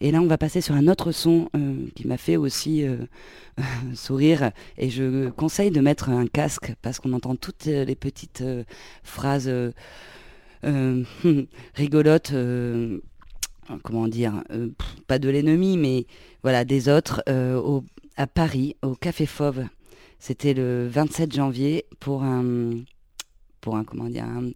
Et là, on va passer sur un autre son qui m'a fait aussi sourire. Et je conseille de mettre un casque parce qu'on entend toutes les petites phrases rigolotes comment dire, pas de l'ennemi, mais voilà, des autres, à Paris, au Café Fauve. C'était le 27 janvier pour un, pour un comment dire, un,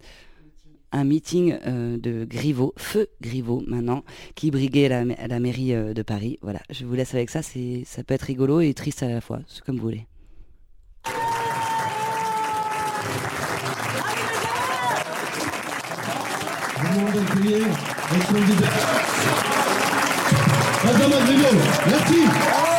meeting euh, de Griveaux, feu Griveaux maintenant, qui briguait la, la mairie euh, de Paris. Voilà, je vous laisse avec ça. Ça peut être rigolo et triste à la fois, c'est comme vous voulez. Merci.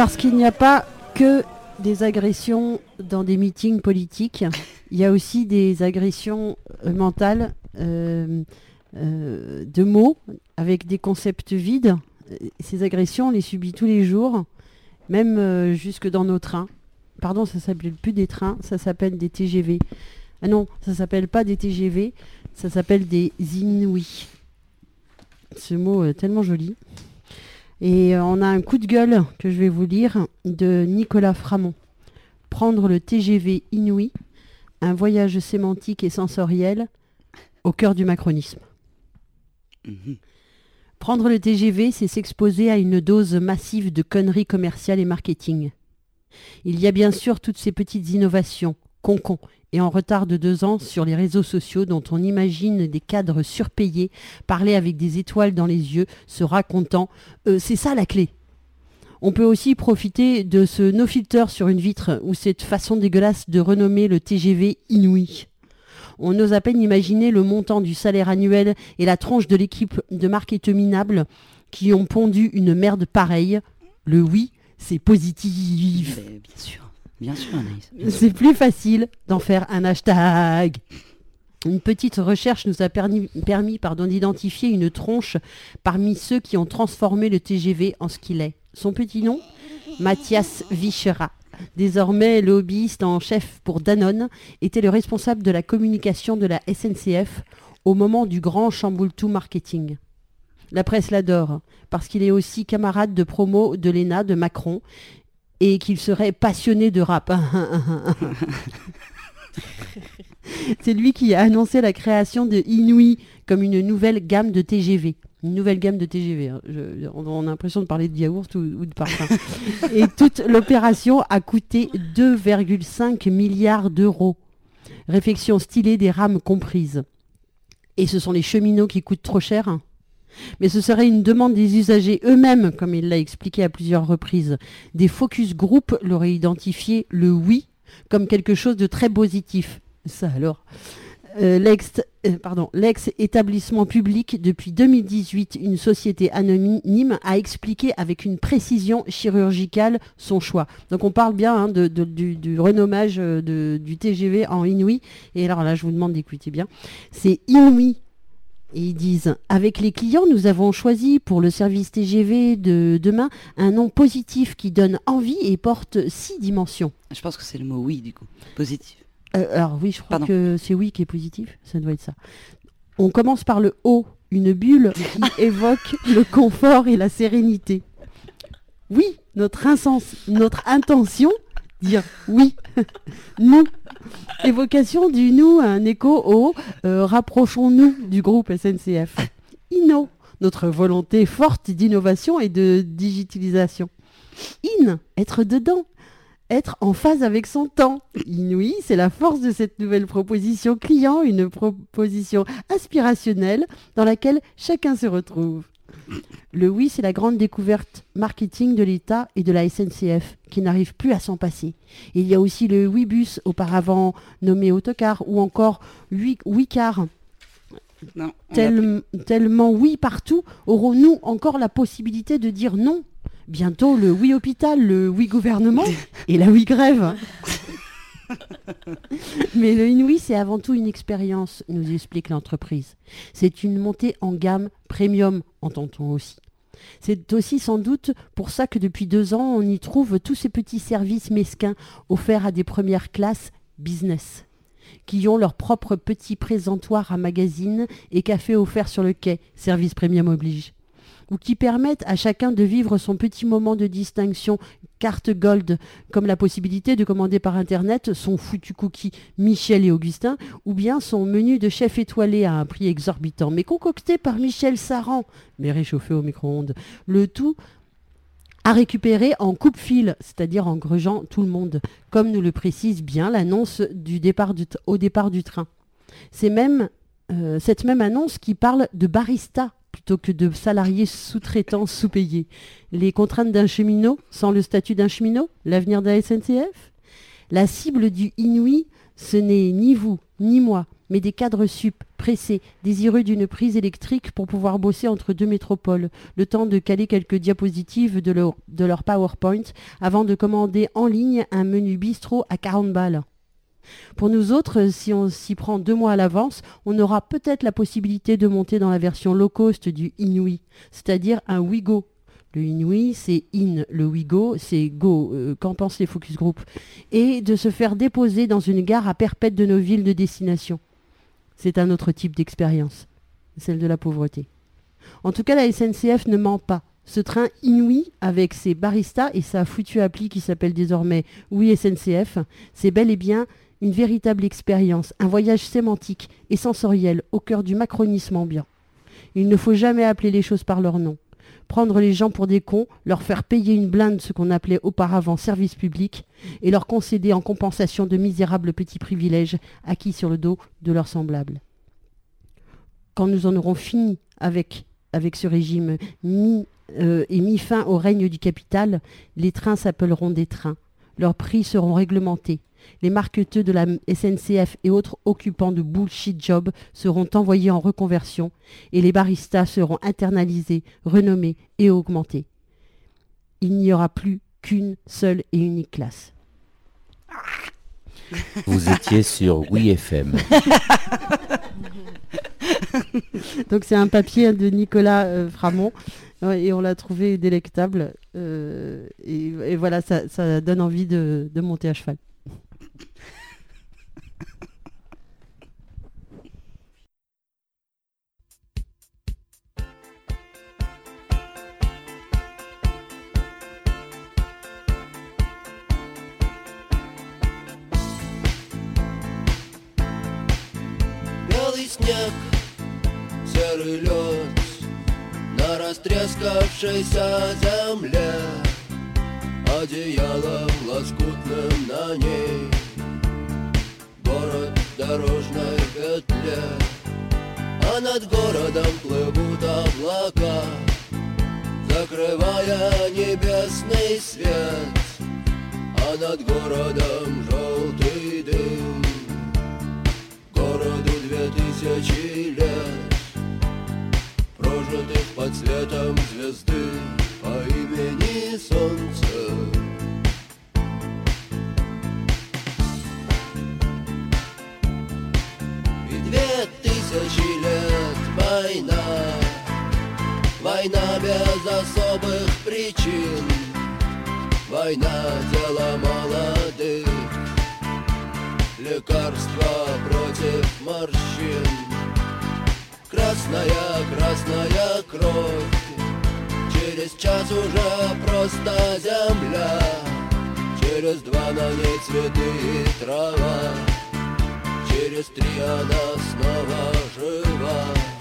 Parce qu'il n'y a pas que des agressions dans des meetings politiques, il y a aussi des agressions euh, mentales euh, euh, de mots avec des concepts vides. Ces agressions, on les subit tous les jours, même jusque dans nos trains. Pardon, ça s'appelle plus des trains, ça s'appelle des TGV. Ah non, ça s'appelle pas des TGV, ça s'appelle des Inouïs. Ce mot est tellement joli. Et euh, on a un coup de gueule que je vais vous lire de Nicolas Framont. Prendre le TGV Inouï, un voyage sémantique et sensoriel au cœur du macronisme. Mhm. Prendre le TGV, c'est s'exposer à une dose massive de conneries commerciales et marketing. Il y a bien sûr toutes ces petites innovations, concon, et en retard de deux ans sur les réseaux sociaux dont on imagine des cadres surpayés parler avec des étoiles dans les yeux, se racontant Euh, c'est ça la clé. On peut aussi profiter de ce no filter sur une vitre ou cette façon dégueulasse de renommer le TGV inouï. On ose à peine imaginer le montant du salaire annuel et la tronche de l'équipe de marketing minable qui ont pondu une merde pareille. Le oui, c'est positif. Bien sûr, bien sûr, sûr. C'est plus facile d'en faire un hashtag. Une petite recherche nous a permis, d'identifier une tronche parmi ceux qui ont transformé le TGV en ce qu'il est. Son petit nom? Mathias Vichera. Désormais lobbyiste en chef pour Danone, était le responsable de la communication de la SNCF au moment du grand chamboule-tout marketing. La presse l'adore, parce qu'il est aussi camarade de promo de l'ENA de Macron et qu'il serait passionné de rap. C'est lui qui a annoncé la création de Inouï comme une nouvelle gamme de TGV. Une nouvelle gamme de TGV. hein. Je- on a l'impression de parler de yaourt ou, ou de parfum. Et toute l'opération a coûté 2,5 milliards d'euros. Réflexion stylée des rames comprises. Et ce sont les cheminots qui coûtent trop cher hein. Mais ce serait une demande des usagers eux-mêmes, comme il l'a expliqué à plusieurs reprises. Des focus group l'auraient identifié le oui comme quelque chose de très positif. Ça alors. Euh, euh, l'ex-établissement public depuis 2018, une société anonyme, a expliqué avec une précision chirurgicale son choix. Donc on parle bien hein, du, renommage euh, du TGV en Inouï. Et alors là, je vous demande d'écouter bien. C'est Inouï et ils disent, avec les clients, nous avons choisi pour le service TGV de demain un nom positif qui donne envie et porte six dimensions. Je pense que c'est le mot oui, du coup. Positif. Euh, alors oui, je crois Pardon. que c'est oui qui est positif, ça doit être ça. On commence par le O, une bulle qui évoque le confort et la sérénité. Oui, notre, insens- notre intention, dire oui, nous. Évocation du nous, un écho au euh, rapprochons-nous du groupe SNCF. Inno, notre volonté forte d'innovation et de digitalisation. In, être dedans, être en phase avec son temps. Inouï, c'est la force de cette nouvelle proposition client, une proposition aspirationnelle dans laquelle chacun se retrouve. Le oui, c'est la grande découverte marketing de l'État et de la SNCF qui n'arrive plus à s'en passer. Il y a aussi le Wibus, auparavant nommé autocar, ou encore oui. Non. l'a Tel- tellement oui partout, aurons-nous encore la possibilité de dire non? Bientôt le oui hôpital, le oui gouvernement et la oui grève. Mais le Inouï, c'est avant tout une expérience, nous explique l'entreprise. C'est une montée en gamme premium, entend-on aussi. C'est aussi sans doute pour ça que depuis deux ans, on y trouve tous ces petits services mesquins offerts à des premières classes business, qui ont leur propre petit présentoir à magazine et café offert sur le quai, service premium oblige, ou qui permettent à chacun de vivre son petit moment de distinction carte gold, comme la possibilité de commander par internet son foutu cookie Michel et Augustin, ou bien son menu de chef étoilé à un prix exorbitant, mais concocté par Michel Saran, mais réchauffé au micro-ondes. Le tout à récupérer en coupe-fil, c'est-à-dire en grugeant tout le monde, comme nous le précise bien l'annonce au départ du train. C'est même euh, cette même annonce qui parle de barista plutôt que de salariés sous-traitants sous-payés. Les contraintes d'un cheminot sans le statut d'un cheminot L'avenir de la SNCF La cible du Inouï, ce n'est ni vous, ni moi, mais des cadres sup, pressés, désireux d'une prise électrique pour pouvoir bosser entre deux métropoles, le temps de caler quelques diapositives de leur, de leur PowerPoint avant de commander en ligne un menu bistrot à 40 balles. Pour nous autres, si on s'y prend deux mois à l'avance, on aura peut-être la possibilité de monter dans la version low cost du Inouï, c'est-à-dire un Wigo. Le Inouï, c'est In, le Wigo, c'est Go, euh, qu'en pensent les focus group, et de se faire déposer dans une gare à perpète de nos villes de destination. C'est un autre type d'expérience, celle de la pauvreté. En tout cas, la SNCF ne ment pas. Ce train inouï, avec ses baristas et sa foutue appli qui s'appelle désormais Oui SNCF, c'est bel et bien une véritable expérience, un voyage sémantique et sensoriel au cœur du macronisme ambiant. Il ne faut jamais appeler les choses par leur nom. Prendre les gens pour des cons, leur faire payer une blinde ce qu'on appelait auparavant service public, et leur concéder en compensation de misérables petits privilèges acquis sur le dos de leurs semblables. Quand nous en aurons fini avec, ce régime mis euh, et mis fin au règne du capital, les trains s'appelleront des trains. Leurs prix seront réglementés. Les marqueteux de la SNCF et autres occupants de bullshit jobs seront envoyés en reconversion et les baristas seront internalisés, renommés et augmentés. Il n'y aura plus qu'une seule et unique classe. Vous étiez sur Oui FM. Donc c'est un papier de Nicolas euh, Framont et on l'a trouvé délectable. euh, et, et voilà, ça, ça donne envie de, de monter à cheval. Растрескавшейся земле Одеялом лоскутным на ней. Город в дорожной петле А над городом плывут облака Закрывая небесный свет. А над городом желтый дым. Городу две тысячи под светом звезды По имени Солнце. И две тысячи лет война Война без особых причин. Война дело молодых Лекарства против морщин Красная, красная кровь. Через час уже просто земля. Через два на ней цветы и трава. Через три она снова жива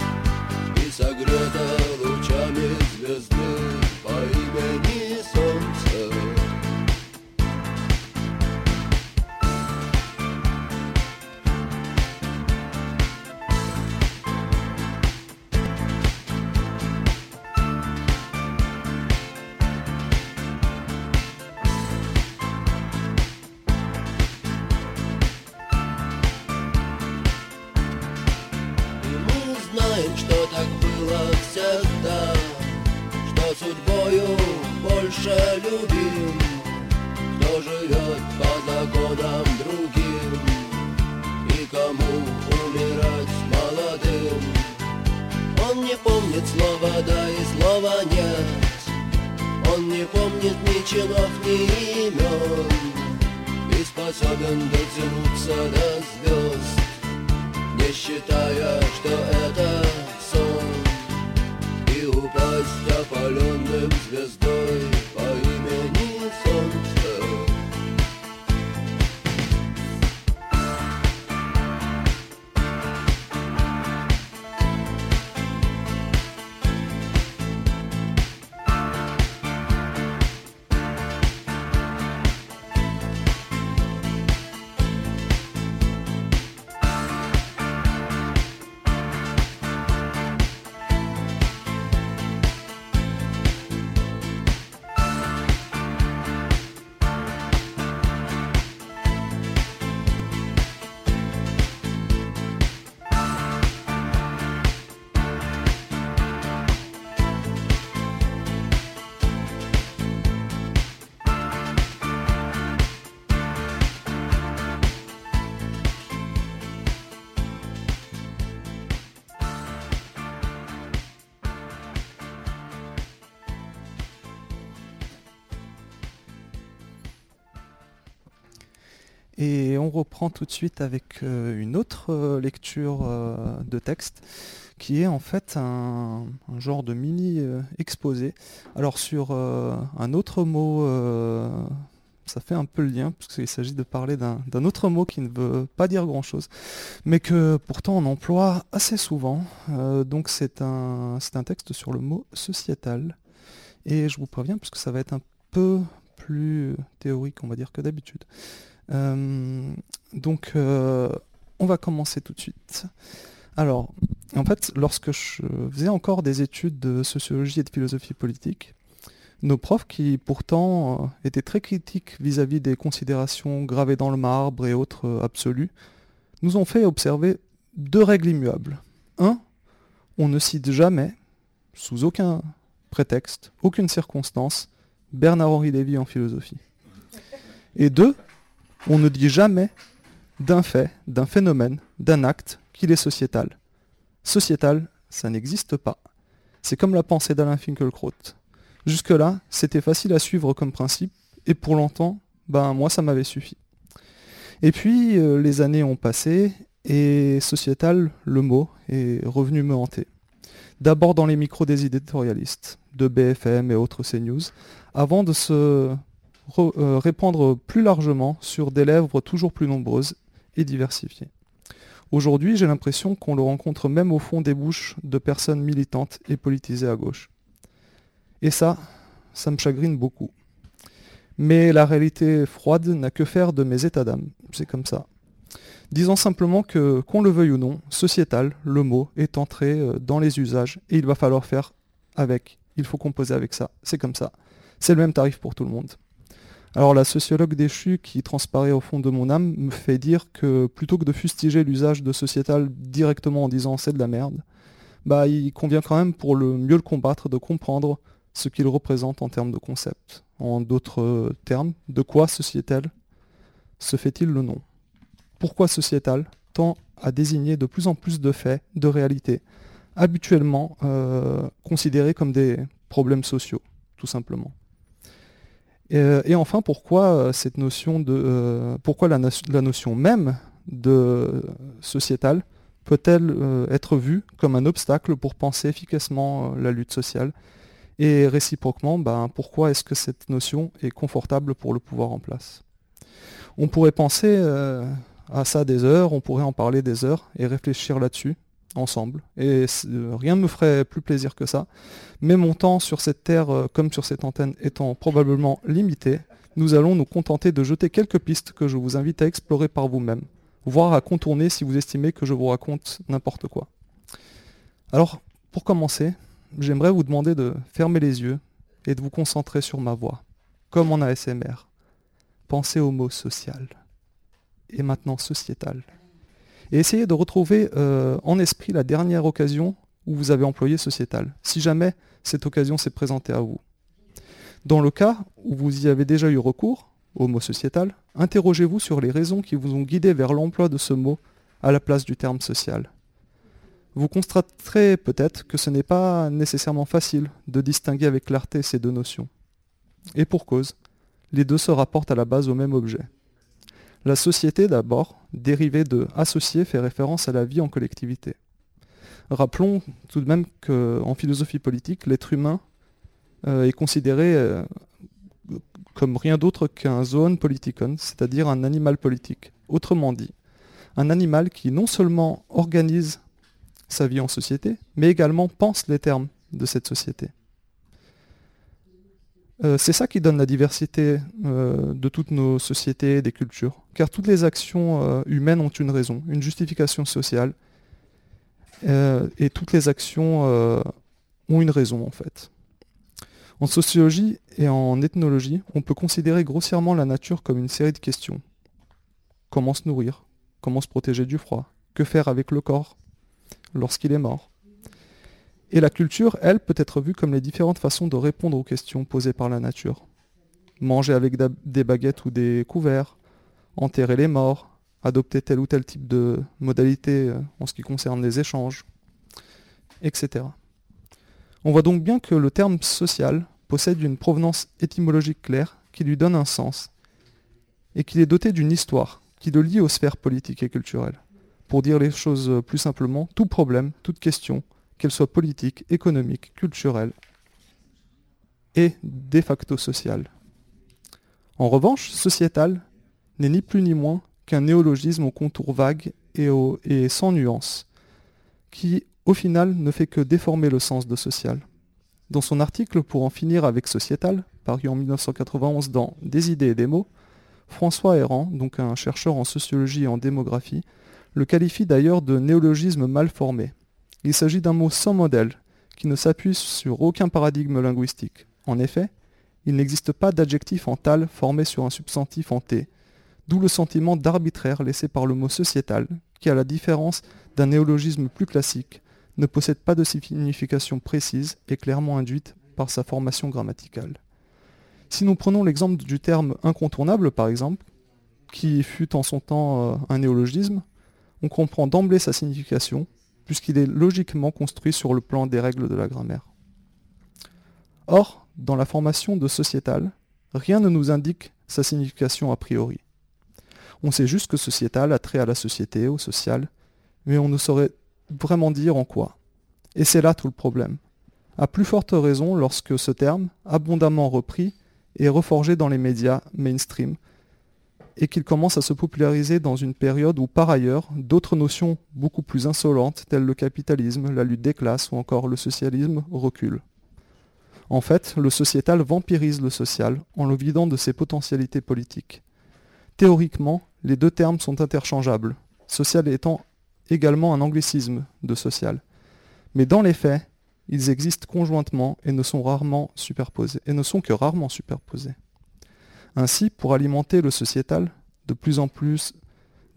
on reprend tout de suite avec euh, une autre euh, lecture euh, de texte qui est en fait un, genre de mini exposé. Alors sur un autre mot, ça fait un peu le lien, puisqu'il s'agit de parler d'un autre mot qui ne veut pas dire grand-chose, mais que pourtant on emploie assez souvent. Donc c'est un, c'est un texte sur le mot sociétal. Et je vous préviens, puisque ça va être un peu plus théorique, on va dire, que d'habitude. Euh, donc, euh, on va commencer tout de suite. Alors, en fait, lorsque je faisais encore des études de sociologie et de philosophie politique, nos profs, qui pourtant euh, étaient très critiques vis-à-vis des considérations gravées dans le marbre et autres absolues, nous ont fait observer deux règles immuables. Un, on ne cite jamais, sous aucun prétexte, aucune circonstance, Bernard-Henri Lévy en philosophie. Et deux, on ne dit jamais d'un fait, d'un phénomène, d'un acte qu'il est sociétal. Sociétal, ça n'existe pas. C'est comme la pensée d'Alain Finkielkraut. Jusque-là, c'était facile à suivre comme principe, et pour longtemps, ben moi ça m'avait suffi. Et puis euh, les années ont passé, et sociétal, le mot, est revenu me hanter. D'abord dans les micros des éditorialistes, de BFM et autres CNews, avant de se euh, répandre plus largement sur des lèvres toujours plus nombreuses et diversifiées. Aujourd'hui, j'ai l'impression qu'on le rencontre même au fond des bouches de personnes militantes et politisées à gauche. Et ça, ça me chagrine beaucoup. Mais la réalité froide n'a que faire de mes états d'âme, c'est comme ça. Disons simplement que, qu'on le veuille ou non, sociétal, le mot, est entré euh, dans les usages et il va falloir faire avec. Il faut composer avec ça, c'est comme ça. C'est le même tarif pour tout le monde. Alors la sociologue déchue qui transparaît au fond de mon âme me fait dire que plutôt que de fustiger l'usage de sociétal directement en disant c'est de la merde, bah il convient quand même pour le mieux le combattre de comprendre ce qu'il représente en termes de concept. En d'autres termes, de quoi sociétal se fait-il le nom? Pourquoi sociétal tend à désigner de plus en plus de faits, de réalités, habituellement euh, considérés comme des problèmes sociaux, tout simplement? Et, euh, et enfin, pourquoi euh, cette notion de, euh, pourquoi la, no- la notion même de sociétal peut-elle être vue comme un obstacle pour penser efficacement la lutte sociale? Et réciproquement, ben, pourquoi est-ce que cette notion est confortable pour le pouvoir en place? On pourrait penser à ça des heures, on pourrait en parler des heures et réfléchir là-dessus ensemble. Et euh, rien ne me ferait plus plaisir que ça. Mais mon temps sur cette terre, euh, comme sur cette antenne, étant probablement limité, nous allons nous contenter de jeter quelques pistes que je vous invite à explorer par vous-même, voire à contourner si vous estimez que je vous raconte n'importe quoi. Alors, pour commencer, j'aimerais vous demander de fermer les yeux et de vous concentrer sur ma voix, comme en ASMR. Pensez au mot social et maintenant sociétal. Et essayez de retrouver euh, en esprit la dernière occasion où vous avez employé sociétal, si jamais cette occasion s'est présentée à vous. Dans le cas où vous y avez déjà eu recours, au mot sociétal, interrogez-vous sur les raisons qui vous ont guidé vers l'emploi de ce mot à la place du terme social. Vous constaterez peut-être que ce n'est pas nécessairement facile de distinguer avec clarté ces deux notions. Et pour cause, les deux se rapportent à la base au même objet. La société d'abord, dérivée de associer, fait référence à la vie en collectivité. Rappelons tout de même qu'en philosophie politique, l'être humain euh, est considéré euh, comme rien d'autre qu'un zoon politikon, c'est-à-dire un animal politique. Autrement dit, un animal qui non seulement organise sa vie en société, mais également pense les termes de cette société. Euh, c'est ça qui donne la diversité euh, de toutes nos sociétés et des cultures, car toutes les actions euh, humaines ont une raison, une justification sociale, et toutes les actions ont une raison en fait. En sociologie et en ethnologie, on peut considérer grossièrement la nature comme une série de questions. Comment se nourrir? Comment se protéger du froid? Que faire avec le corps? Lorsqu'il est mort? Et la culture, elle, peut être vue comme les différentes façons de répondre aux questions posées par la nature. Manger avec des baguettes ou des couverts, enterrer les morts, adopter tel ou tel type de modalité euh, en ce qui concerne les échanges, etc. On voit donc bien que le terme social possède une provenance étymologique claire qui lui donne un sens et qu'il est doté d'une histoire qui le lie aux sphères politiques et culturelles. Pour dire les choses plus simplement, tout problème, toute question, qu'elle soit politique, économique, culturelle, est de facto sociale. En revanche, sociétal n'est ni plus ni moins qu'un néologisme au contour vague et, au- et sans nuance, qui au final ne fait que déformer le sens de social. Dans son article Pour en finir avec sociétal, paru en 1991 dans Des idées et des mots, François Errand, donc un chercheur en sociologie et en démographie, le qualifie d'ailleurs de néologisme mal formé. Il s'agit d'un mot sans modèle, qui ne s'appuie sur aucun paradigme linguistique. En effet, il n'existe pas d'adjectif en tal formé sur un substantif en t, d'où le sentiment d'arbitraire laissé par le mot sociétal, qui à la différence d'un néologisme plus classique, ne possède pas de signification précise et clairement induite par sa formation grammaticale. Si nous prenons l'exemple du terme incontournable par exemple, qui fut en son temps euh, un néologisme, on comprend d'emblée sa signification, puisqu'il est logiquement construit sur le plan des règles de la grammaire. Or, dans la formation de sociétal, rien ne nous indique sa signification a priori. On sait juste que sociétal a trait à la société, au social, mais on ne saurait vraiment dire en quoi. Et c'est là tout le problème. À plus forte raison lorsque ce terme, abondamment repris, est reforgé dans les médias mainstream, et qu'il commence à se populariser dans une période où par ailleurs d'autres notions beaucoup plus insolentes telles le capitalisme, la lutte des classes ou encore le socialisme reculent. En fait, le sociétal vampirise le social en le vidant de ses potentialités politiques. Théoriquement, les deux termes sont interchangeables, social étant également un anglicisme de social. Mais dans les faits, ils existent conjointement et ne sont rarement et ne sont que rarement superposés. Ainsi, pour alimenter le sociétal, de plus en plus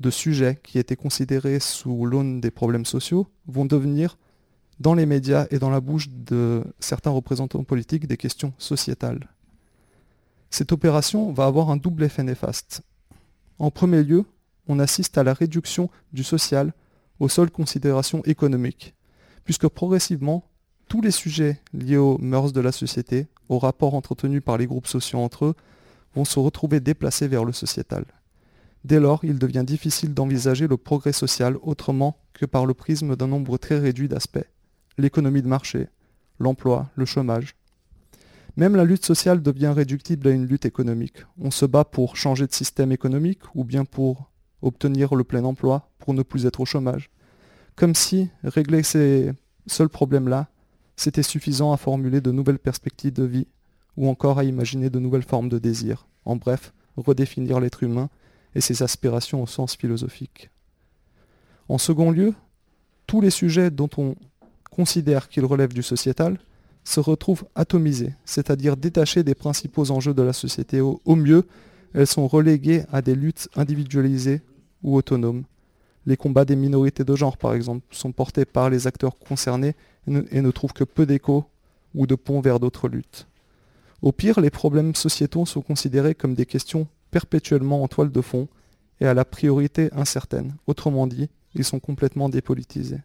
de sujets qui étaient considérés sous l'aune des problèmes sociaux vont devenir, dans les médias et dans la bouche de certains représentants politiques, des questions sociétales. Cette opération va avoir un double effet néfaste. En premier lieu, on assiste à la réduction du social aux seules considérations économiques, puisque progressivement, tous les sujets liés aux mœurs de la société, aux rapports entretenus par les groupes sociaux entre eux, vont se retrouver déplacés vers le sociétal. Dès lors, il devient difficile d'envisager le progrès social autrement que par le prisme d'un nombre très réduit d'aspects. L'économie de marché, l'emploi, le chômage. Même la lutte sociale devient réductible à une lutte économique. On se bat pour changer de système économique ou bien pour obtenir le plein emploi, pour ne plus être au chômage. Comme si régler ces seuls problèmes-là, c'était suffisant à formuler de nouvelles perspectives de vie ou encore à imaginer de nouvelles formes de désir. En bref, redéfinir l'être humain et ses aspirations au sens philosophique. En second lieu, tous les sujets dont on considère qu'ils relèvent du sociétal se retrouvent atomisés, c'est-à-dire détachés des principaux enjeux de la société. Au, mieux, elles sont reléguées à des luttes individualisées ou autonomes. Les combats des minorités de genre, par exemple, sont portés par les acteurs concernés et ne, et ne trouvent que peu d'écho ou de pont vers d'autres luttes. Au pire, les problèmes sociétaux sont considérés comme des questions perpétuellement en toile de fond et à la priorité incertaine. Autrement dit, ils sont complètement dépolitisés.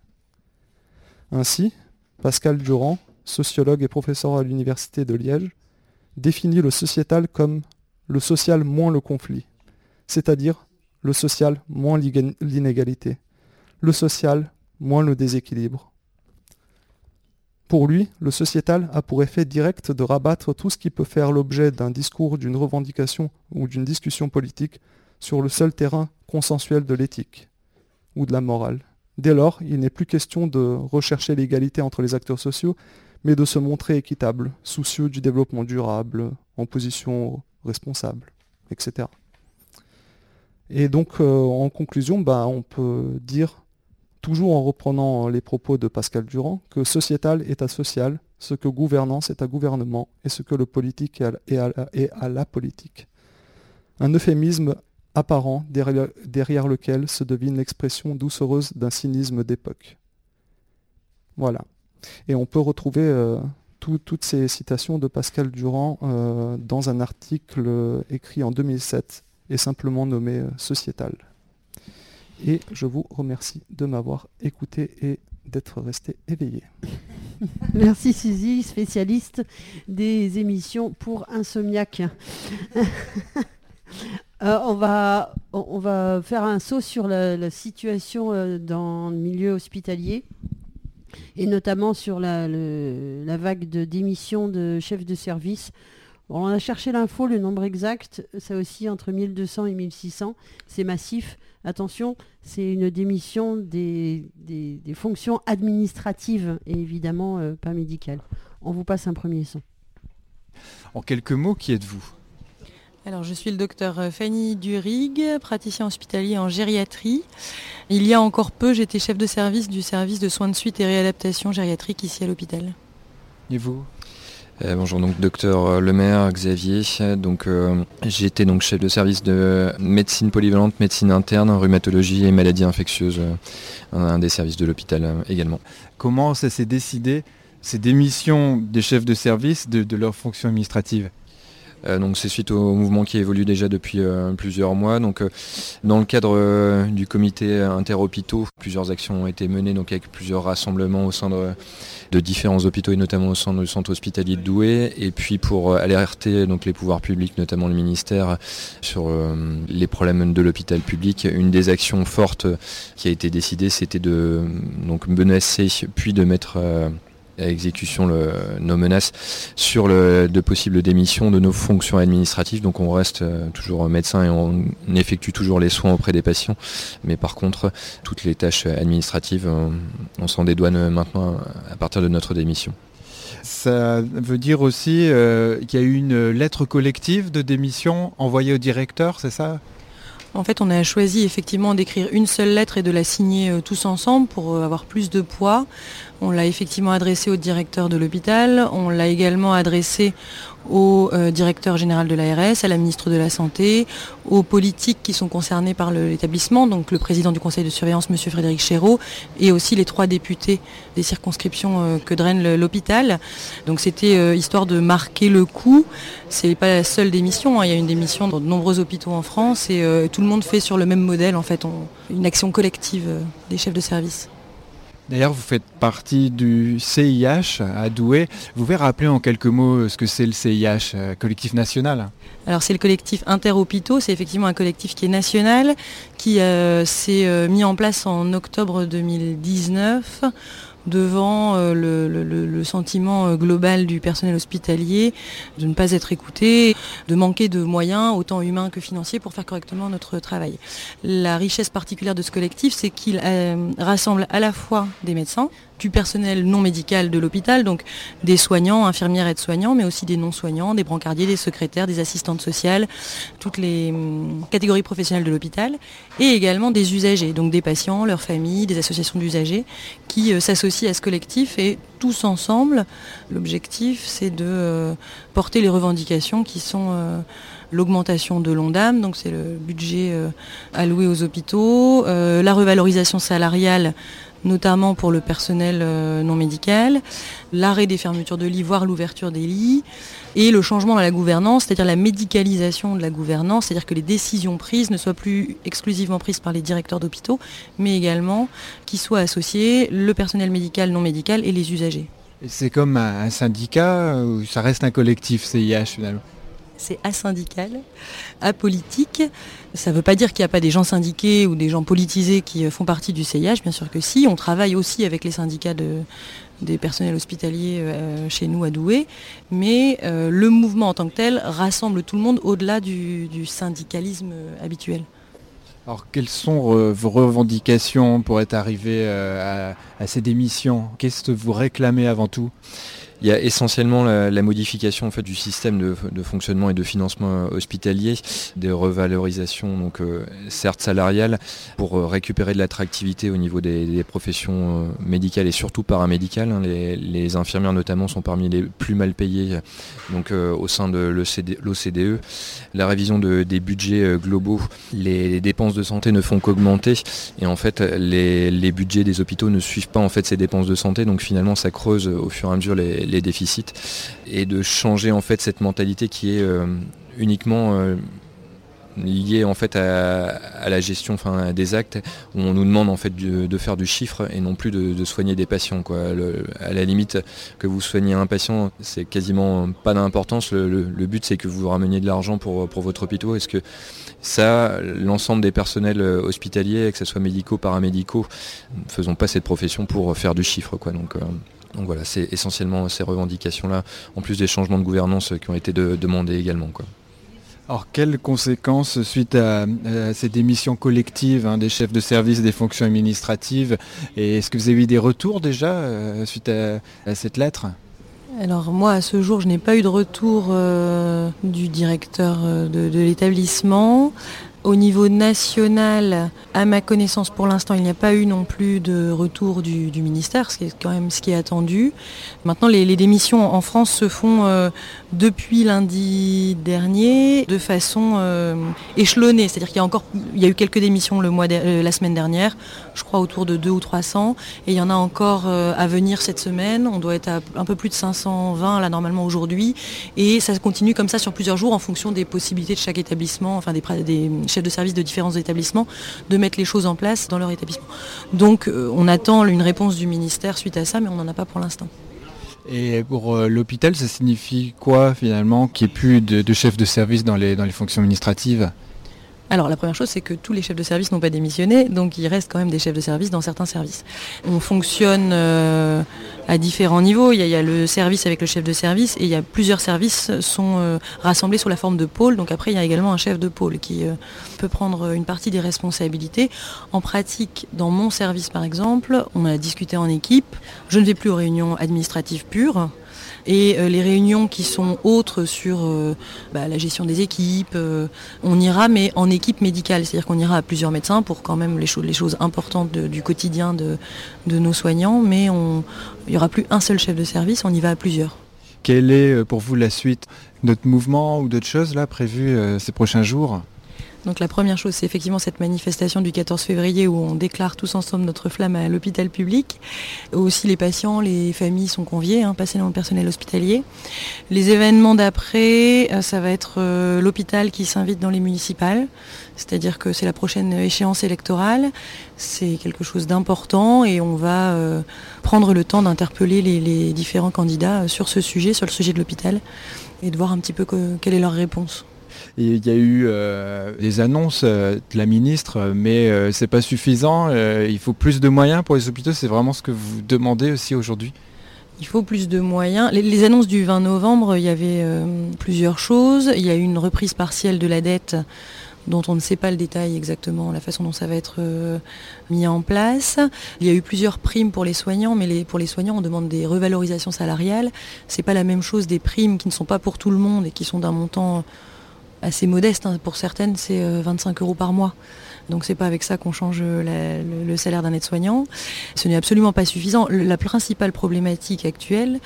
Ainsi, Pascal Durand, sociologue et professeur à l'Université de Liège, définit le sociétal comme le social moins le conflit, c'est-à-dire le social moins l'inégalité, le social moins le déséquilibre. Pour lui, le sociétal a pour effet direct de rabattre tout ce qui peut faire l'objet d'un discours, d'une revendication ou d'une discussion politique sur le seul terrain consensuel de l'éthique ou de la morale. Dès lors, il n'est plus question de rechercher l'égalité entre les acteurs sociaux, mais de se montrer équitable, soucieux du développement durable, en position responsable, etc. Et donc, euh, en conclusion, bah, on peut dire toujours en reprenant les propos de Pascal Durand, que sociétal est à social, ce que gouvernance est à gouvernement, et ce que le politique est à, la politique. Un euphémisme apparent derrière, lequel se devine l'expression doucereuse d'un cynisme d'époque. Voilà. Et on peut retrouver euh, tout, toutes ces citations de Pascal Durand euh, dans un article écrit en 2007 et simplement nommé euh, Sociétal. Et je vous remercie de m'avoir écouté et d'être resté éveillé. Merci Suzy, spécialiste des émissions pour Insomniac. Euh, on, va, on, va faire un saut sur la, situation euh, dans le milieu hospitalier et notamment sur la, la vague de de chefs de service. On a cherché l'info, le nombre exact, ça aussi entre 1200 et 1600, c'est massif. Attention, c'est une démission des, des- des fonctions administratives et évidemment euh, pas médicales. On vous passe un premier son. En quelques mots, qui êtes-vous? Alors, je suis le docteur euh, Fanny Durig, praticien hospitalier en gériatrie. Il y a encore peu, j'étais chef de service du service de soins de suite et réadaptation gériatrique ici à l'hôpital. Et vous? Euh, bonjour, donc docteur Lemaire, Xavier. Donc euh, été donc chef de service de médecine polyvalente, médecine interne, rhumatologie et maladies infectieuses, euh, un des services de l'hôpital euh, également. Comment ça s'est décidé, ces démissions des chefs de service de, de leurs fonctions administratives? Euh, donc c'est suite au mouvement qui évolue déjà depuis euh, plusieurs mois. Donc euh, dans le cadre euh, du comité interhôpitaux, plusieurs actions ont été menées donc avec plusieurs rassemblements au sein de, de différents hôpitaux et notamment au sein du centre hospitalier de Douai. Et puis pour euh, alerter donc les pouvoirs publics, notamment le ministère, sur euh, les problèmes de l'hôpital public, une des actions fortes qui a été décidée, c'était de donc menacer puis de mettre euh, à exécution nos menaces sur le- de possibles démissions de nos fonctions administratives. Donc on reste euh, toujours médecin et on, effectue toujours les soins auprès des patients. Mais par contre, toutes les tâches administratives, on, on s'en dédouane maintenant à partir de notre démission. Ça veut dire aussi euh, qu'il y a eu une lettre collective de démission envoyée au directeur, c'est ça? En fait, on a choisi effectivement d'écrire une seule lettre et de la signer euh, tous ensemble pour euh, avoir plus de poids. On l'a effectivement adressée au directeur de l'hôpital, on l'a également adressée au euh, directeur général de l'ARS, à la ministre de la Santé, aux politiques qui sont concernés par l'établissement, donc le président du conseil de surveillance, M. Frédéric Chéreau, et aussi les trois députés des circonscriptions euh, que draine l'hôpital. Donc c'était euh, histoire de marquer le coup. C'est pas la seule démission, hein. il y a une démission dans de nombreux hôpitaux en France et tout le monde fait sur le même modèle, en fait, une action collective des chefs de service. D'ailleurs, vous faites partie du CIH à Douai. Vous pouvez rappeler en quelques mots ce que c'est le CIH, euh, collectif national? Alors c'est le collectif Interhôpitaux, c'est effectivement un collectif qui est national, qui euh, s'est euh, mis en place en octobre 2019 devant euh, le, sentiment euh, global du personnel hospitalier de ne pas être écouté, de manquer de moyens, autant humains que financiers, pour faire correctement notre travail. La richesse particulière de ce collectif, c'est qu'il euh, rassemble à la fois des médecins, du personnel non médical de l'hôpital, donc des soignants, infirmières, aides-soignants, mais aussi des non-soignants, des brancardiers, des secrétaires, des assistantes sociales, toutes les hum, catégories professionnelles de l'hôpital, et également des usagers, donc des patients, leurs familles, des associations d'usagers, qui euh, s'associent à ce collectif et tous ensemble, l'objectif c'est de euh, porter les revendications qui sont euh, l'augmentation de l'ONDAM, donc c'est le budget alloué aux hôpitaux, la revalorisation salariale notamment pour le personnel euh, non médical, l'arrêt des fermetures de lits, voire l'ouverture des lits, et le changement dans la gouvernance, c'est-à-dire la médicalisation de la gouvernance, c'est-à-dire que les décisions prises ne soient plus exclusivement prises par les directeurs d'hôpitaux, mais également qu'y soient associés le personnel médical, non médical et les usagers. C'est comme un, syndicat ou ça reste un collectif CIH finalement? C'est asyndical, apolitique. Ça ne veut pas dire qu'il n'y a pas des gens syndiqués ou des gens politisés qui euh, font partie du CIH, bien sûr que si. On travaille aussi avec les syndicats de, des personnels hospitaliers euh, chez nous à Douai, mais euh, le mouvement en tant que tel rassemble tout le monde au-delà du, syndicalisme habituel. Alors quelles sont vos revendications pour être arrivé à ces démissions? Qu'est-ce que vous réclamez avant tout? Il y a essentiellement la, modification du système de, fonctionnement et de financement hospitalier, des revalorisations euh, certes salariales pour euh, récupérer de l'attractivité au niveau des, professions euh, médicales et surtout paramédicales. hein. Les, infirmières notamment sont parmi les plus mal payées donc, euh, au sein de l'OCDE. La révision de- des budgets euh, globaux, les, dépenses de santé ne font qu'augmenter et en fait les, budgets des hôpitaux ne suivent pas en fait ces dépenses de santé donc finalement ça creuse au fur et à mesure les déficits et de changer en fait cette mentalité qui est euh, uniquement euh, liées en fait à, la gestion enfin, des actes où on nous demande en fait de, faire du chiffre et non plus de, soigner des patients. Quoi. Le- à la limite que vous soignez un patient, c'est quasiment pas d'importance. Le, but c'est que vous rameniez de l'argent pour, pour votre hôpital. Est-ce que ça, l'ensemble des personnels euh, hospitaliers, que ce soit médicaux, paramédicaux, ne faisons pas cette profession pour faire du chiffre. Quoi. Donc, donc voilà, c'est essentiellement ces revendications-là, en plus des changements de gouvernance qui ont été de- demandés également. Quoi. Alors, quelles conséquences suite à, à ces démissions collectives hein, des chefs de service des fonctions administratives Et est-ce que vous avez eu des retours déjà euh, suite à, à cette lettre? Alors moi, à ce jour, je n'ai pas eu de retour euh, du directeur euh, de, de l'établissement. Au niveau national, à ma connaissance, pour l'instant, il n'y a pas eu non plus de retour du, ministère, ce qui est quand même ce qui est attendu. Maintenant, les, démissions en France se font euh, depuis lundi dernier de façon euh, échelonnée. C'est-à-dire qu'il y a encore, il y a eu quelques démissions le mois, euh, la semaine dernière, je crois autour de 2 ou 300, et il y en a encore à venir cette semaine. On doit être à un peu plus de 520 là normalement aujourd'hui, et ça continue comme ça sur plusieurs jours en fonction des possibilités de chaque établissement, enfin des de service de différents établissements, de mettre les choses en place dans leur établissement. Donc euh, on attend une réponse du ministère suite à ça, mais on n'en a pas pour l'instant. Et pour euh, l'hôpital, ça signifie quoi finalement qu'il n'y ait plus de, de de service dans les, dans les fonctions administratives? Alors la première chose, c'est que tous les chefs de service n'ont pas démissionné, donc il reste quand même des chefs de service dans certains services. On fonctionne euh, à différents niveaux. Il y, a, le service avec le chef de service et il y a plusieurs services sont euh, rassemblés sous la forme de pôle. Donc après, il y a également un chef de pôle qui euh, peut prendre une partie des responsabilités. En pratique, dans mon service par exemple, on a discuté en équipe. Je ne vais plus aux réunions administratives pures. Et euh, les réunions qui sont autres sur euh, bah, la gestion des équipes, euh, on ira mais en équipe médicale, c'est-à-dire qu'on ira à plusieurs médecins pour quand même les, choses- importantes du quotidien de, nos soignants, mais il n'y aura plus un seul chef de service, on y va à plusieurs. Quelle est pour vous la suite? D'autres mouvements ou d'autres choses là prévues ces prochains jours? Donc la première chose, c'est effectivement cette manifestation du 14 février où on déclare tous ensemble notre flamme à l'hôpital public. Aussi les patients, les familles sont conviés, hein, passer dans le personnel hospitalier. Les événements d'après, euh, ça va être euh, l'hôpital qui s'invite dans les municipales, c'est-à-dire que c'est la prochaine échéance électorale. C'est quelque chose d'important et on va euh, prendre le temps d'interpeller les, différents candidats sur ce sujet, sur le sujet de l'hôpital, et de voir un petit peu que- quelle est leur réponse. Il y a eu euh, des annonces euh, de la ministre, mais euh, c'est pas suffisant. il faut plus de moyens pour les hôpitaux. C'est vraiment ce que vous demandez aussi aujourd'hui. Il faut plus de moyens. Les, annonces du 20 novembre, il y avait plusieurs choses. Il y a eu une reprise partielle de la dette dont on ne sait pas le détail exactement, la façon dont ça va être mis en place. Il y a eu plusieurs primes pour les soignants, mais pour les soignants, on demande des revalorisations salariales. C'est pas la même chose des primes qui ne sont pas pour tout le monde et qui sont d'un montant assez modeste. hein. Pour certaines, c'est euh, 25 euros par mois. Donc c'est pas avec ça qu'on change euh, le, salaire d'un aide-soignant. Ce n'est absolument pas suffisant. La principale problématique actuelle,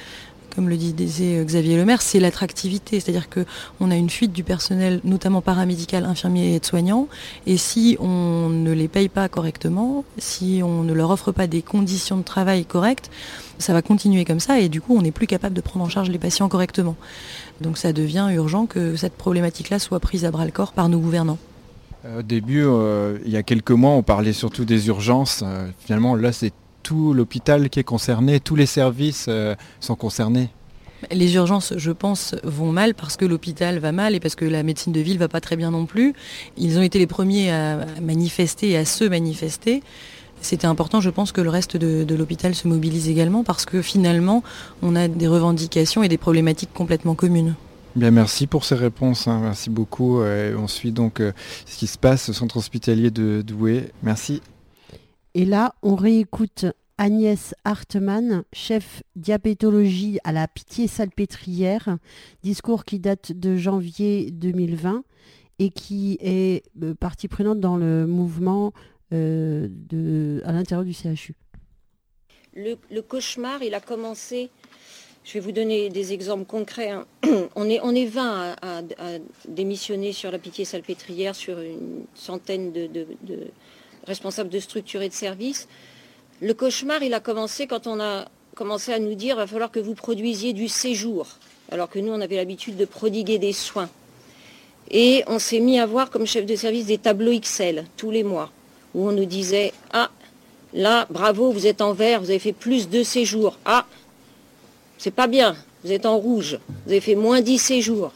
comme le disait euh, Xavier Lemaire, c'est l'attractivité. C'est-à-dire qu'on a une fuite du personnel, notamment paramédical, infirmier et aide-soignant. Et si on ne les paye pas correctement, si on ne leur offre pas des conditions de travail correctes, ça va continuer comme ça et du coup on n'est plus capable de prendre en charge les patients correctement. Donc ça devient urgent que cette problématique-là soit prise à bras le corps par nos gouvernants. Euh, Au début, euh, il y a quelques mois, on parlait surtout des urgences. Euh, finalement, là, c'est tout l'hôpital qui est concerné, tous les services euh, sont concernés. Les urgences, je pense, vont mal parce que l'hôpital va mal et parce que la médecine de ville va pas très bien non plus. Ils ont été les premiers à manifester et à se manifester. C'était important, je pense, que le reste de, de l'hôpital se mobilise également parce que finalement, on a des revendications et des problématiques complètement communes. Bien, merci pour ces réponses. hein, Merci beaucoup. On suit donc euh, ce qui se passe au centre hospitalier de Douai. Merci. Et là, on réécoute Agnès Hartmann, chef diabétologie à la Pitié-Salpêtrière, discours qui date de janvier 2020 et qui est euh, partie prenante dans le mouvement euh, à l'intérieur du CHU. Le, cauchemar, il a commencé. Je vais vous donner des exemples concrets. hein. On, est, on est 20 à, démissionner sur la pitié salpêtrière, sur une centaine de, responsables de structures et de services. Le cauchemar, il a commencé quand on a commencé à nous dire va falloir que vous produisiez du séjour, alors que nous, on avait l'habitude de prodiguer des soins. Et on s'est mis à voir comme chef de service des tableaux Excel tous les mois, où on nous disait Ah, là, bravo, vous êtes en vert, vous avez fait plus de séjours. Ah, c'est pas bien, vous êtes en rouge, vous avez fait moins 10 séjours.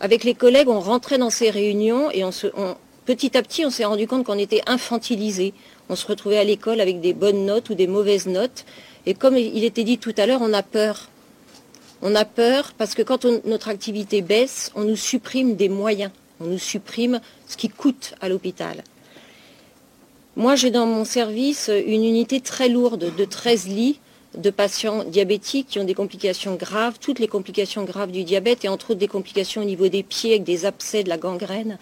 Avec les collègues, on rentrait dans ces réunions et petit à petit, on s'est rendu compte qu'on était infantilisé. On se retrouvait à l'école avec des bonnes notes ou des mauvaises notes. Et comme il était dit tout à l'heure, on a peur. On a peur parce que quand notre activité baisse, on nous supprime des moyens. On nous supprime ce qui coûte à l'hôpital. Moi, j'ai dans mon service une unité très lourde de 13 lits de patients diabétiques qui ont des complications graves, toutes les complications graves du diabète et entre autres des complications au niveau des pieds avec des abcès, de la gangrène.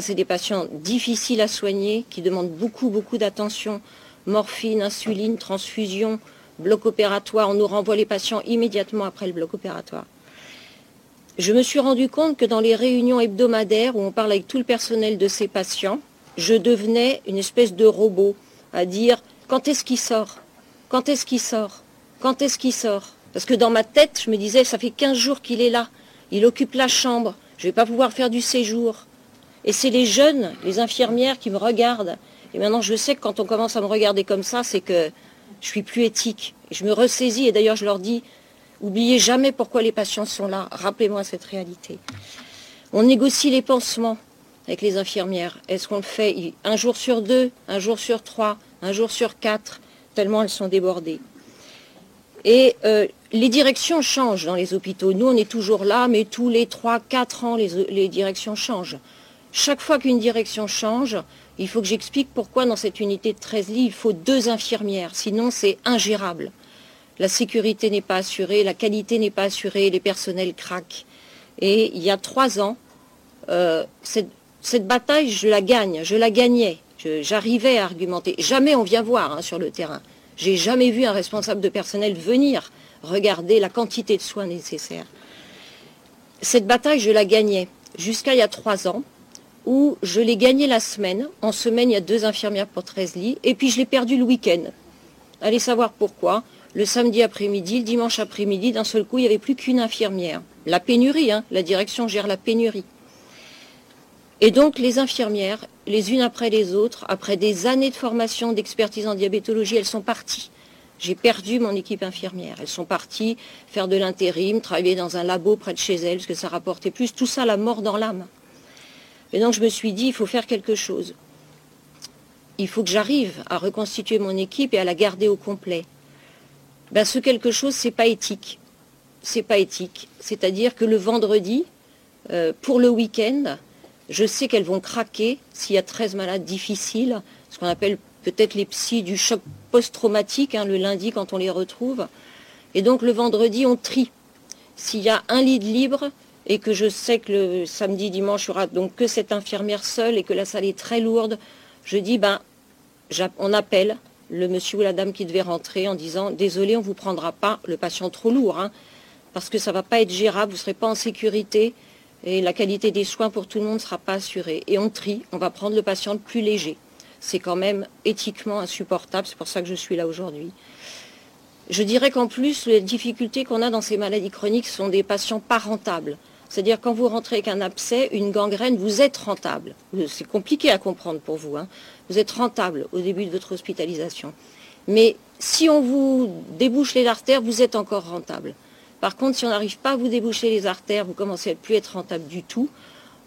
C'est des patients difficiles à soigner qui demandent beaucoup, beaucoup d'attention. Morphine, insuline, transfusion, bloc opératoire. On nous renvoie les patients immédiatement après le bloc opératoire. Je me suis rendu compte que dans les réunions hebdomadaires où on parle avec tout le personnel de ces patients, je devenais une espèce de robot à dire quand est-ce qu'il sort? Quand est-ce qu'il sort? Quand est-ce qu'il sort? Parce que dans ma tête, je me disais, ça fait 15 jours qu'il est là. Il occupe la chambre. Je ne vais pas pouvoir faire du séjour. Et c'est les jeunes, les infirmières qui me regardent. Et maintenant, je sais que quand on commence à me regarder comme ça, c'est que je suis plus éthique. Je me ressaisis et d'ailleurs, je leur dis, oubliez jamais pourquoi les patients sont là. Rappelez-moi cette réalité. On négocie les pansements avec les infirmières. Est-ce qu'on le fait un jour sur deux, un jour sur trois, un jour sur quatre, tellement elles sont débordées. Et euh, les directions changent dans les hôpitaux. Nous, on est toujours là, mais tous les trois, quatre ans, les, directions changent. Chaque fois qu'une direction change, il faut que j'explique pourquoi dans cette unité de 13 lits, il faut deux infirmières. Sinon, c'est ingérable. La sécurité n'est pas assurée, la qualité n'est pas assurée, les personnels craquent. Et il y a trois ans, euh, cette, cette, bataille, je la gagne, je la gagnais. J'arrivais à argumenter. Jamais on vient voir hein, sur le terrain. J'ai jamais vu un responsable de personnel venir regarder la quantité de soins nécessaires. Cette bataille, je la gagnais jusqu'à il y a trois ans, où je l'ai gagnée la semaine. En semaine, il y a deux infirmières pour 13 lits, et puis je l'ai perdue le week-end. Allez savoir pourquoi. Le samedi après-midi, le dimanche après-midi, d'un seul coup, il n'y avait plus qu'une infirmière. La pénurie, hein, la direction gère la pénurie. Et donc les infirmières, les unes après les autres, après des années de formation, d'expertise en diabétologie, elles sont parties. J'ai perdu mon équipe infirmière. Elles sont parties faire de l'intérim, travailler dans un labo près de chez elles, parce que ça rapportait plus. Tout ça, la mort dans l'âme. Et donc je me suis dit, il faut faire quelque chose. Il faut que j'arrive à reconstituer mon équipe et à la garder au complet. Ben, ce quelque chose, c'est pas éthique. C'est pas éthique. C'est-à-dire que le vendredi, euh, pour le week-end, je sais qu'elles vont craquer s'il y a 13 malades difficiles, ce qu'on appelle peut-être les psys du choc post-traumatique, hein, le lundi quand on les retrouve. Et donc le vendredi, on trie. S'il y a un lit libre et que je sais que le samedi, dimanche, il n'y aura donc que cette infirmière seule et que la salle est très lourde, je dis, ben, on appelle le monsieur ou la dame qui devait rentrer en disant, désolé, on ne vous prendra pas le patient trop lourd, hein, parce que ça ne va pas être gérable, vous ne serez pas en sécurité et la qualité des soins pour tout le monde ne sera pas assurée. Et on trie, on va prendre le patient le plus léger. C'est quand même éthiquement insupportable, c'est pour ça que je suis là aujourd'hui. Je dirais qu'en plus, les difficultés qu'on a dans ces maladies chroniques sont des patients pas rentables. C'est-à-dire quand vous rentrez avec un abcès, une gangrène, vous êtes rentable. C'est compliqué à comprendre pour vous. Hein. Vous êtes rentable au début de votre hospitalisation. Mais si on vous débouche les artères, vous êtes encore rentable. Par contre, si on n'arrive pas à vous déboucher les artères, vous commencez à ne plus être rentable du tout.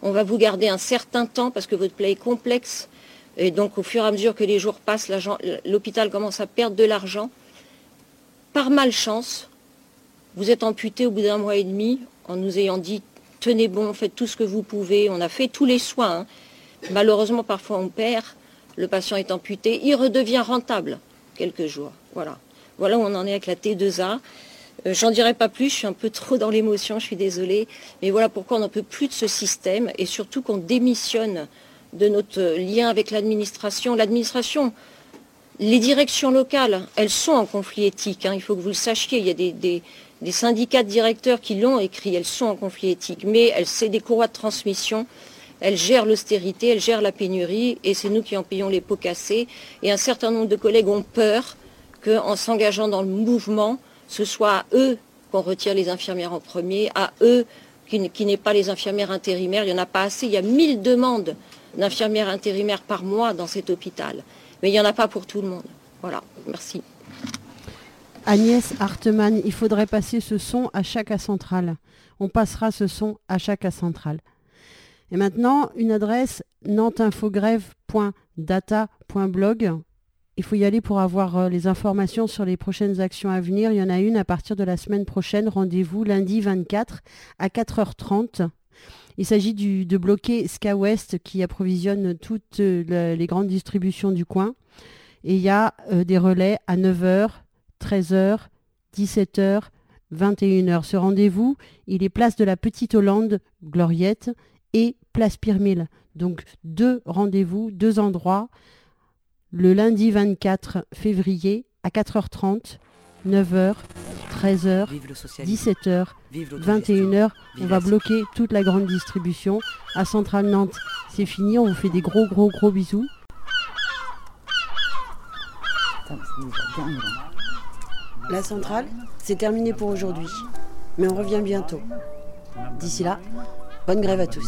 On va vous garder un certain temps parce que votre plaie est complexe. Et donc, au fur et à mesure que les jours passent, l'hôpital commence à perdre de l'argent. Par malchance, vous êtes amputé au bout d'un mois et demi en nous ayant dit tenez bon, faites tout ce que vous pouvez. On a fait tous les soins. Hein. Malheureusement, parfois on perd. Le patient est amputé. Il redevient rentable quelques jours. Voilà. Voilà où on en est avec la T2A. Euh, J'en dirai pas plus, je suis un peu trop dans l'émotion, je suis désolée. Mais voilà pourquoi on n'en peut plus de ce système et surtout qu'on démissionne de notre lien avec l'administration. L'administration, les directions locales, elles sont en conflit éthique. Hein, il faut que vous le sachiez. Il y a des, syndicats de directeurs qui l'ont écrit. Elles sont en conflit éthique. Mais c'est des courroies de transmission. Elles gèrent l'austérité, elles gèrent la pénurie, et c'est nous qui en payons les pots cassés. Et un certain nombre de collègues ont peur qu'en s'engageant dans le mouvement, ce soit à eux qu'on retire les infirmières en premier, à eux qui, n'est pas les infirmières intérimaires. Il n'y en a pas assez. Il y a 1000 demandes d'infirmières intérimaires par mois dans cet hôpital. Mais il n'y en a pas pour tout le monde. Voilà, merci. Agnès Hartemann, il faudrait passer ce son à chaque centrale. On passera ce son à chaque centrale. Et maintenant, une adresse nanteinfogrève.data.blog. Il faut y aller pour avoir euh, les informations sur les prochaines actions à venir. Il y en a une à partir de la semaine prochaine. Rendez-vous lundi 24 à 4h30. Il s'agit de bloquer SkyWest qui approvisionne toutes euh, les grandes distributions du coin. Et il y a euh, des relais à 9h, 13h, 17h, 21h. Ce rendez-vous, il est place de la Petite Hollande, Gloriette, et place Pirmille. Donc deux rendez-vous, deux endroits. Le lundi 24 février à 4h30, 9h, 13h, Vive le socialisme. 17h, Vive l'autogestion. 21h. On va bloquer toute la grande distribution. À Centrale Nantes, c'est fini. On vous fait des gros, gros, gros bisous. La centrale, c'est terminé pour aujourd'hui. Mais on revient bientôt. D'ici là, bonne grève à tous.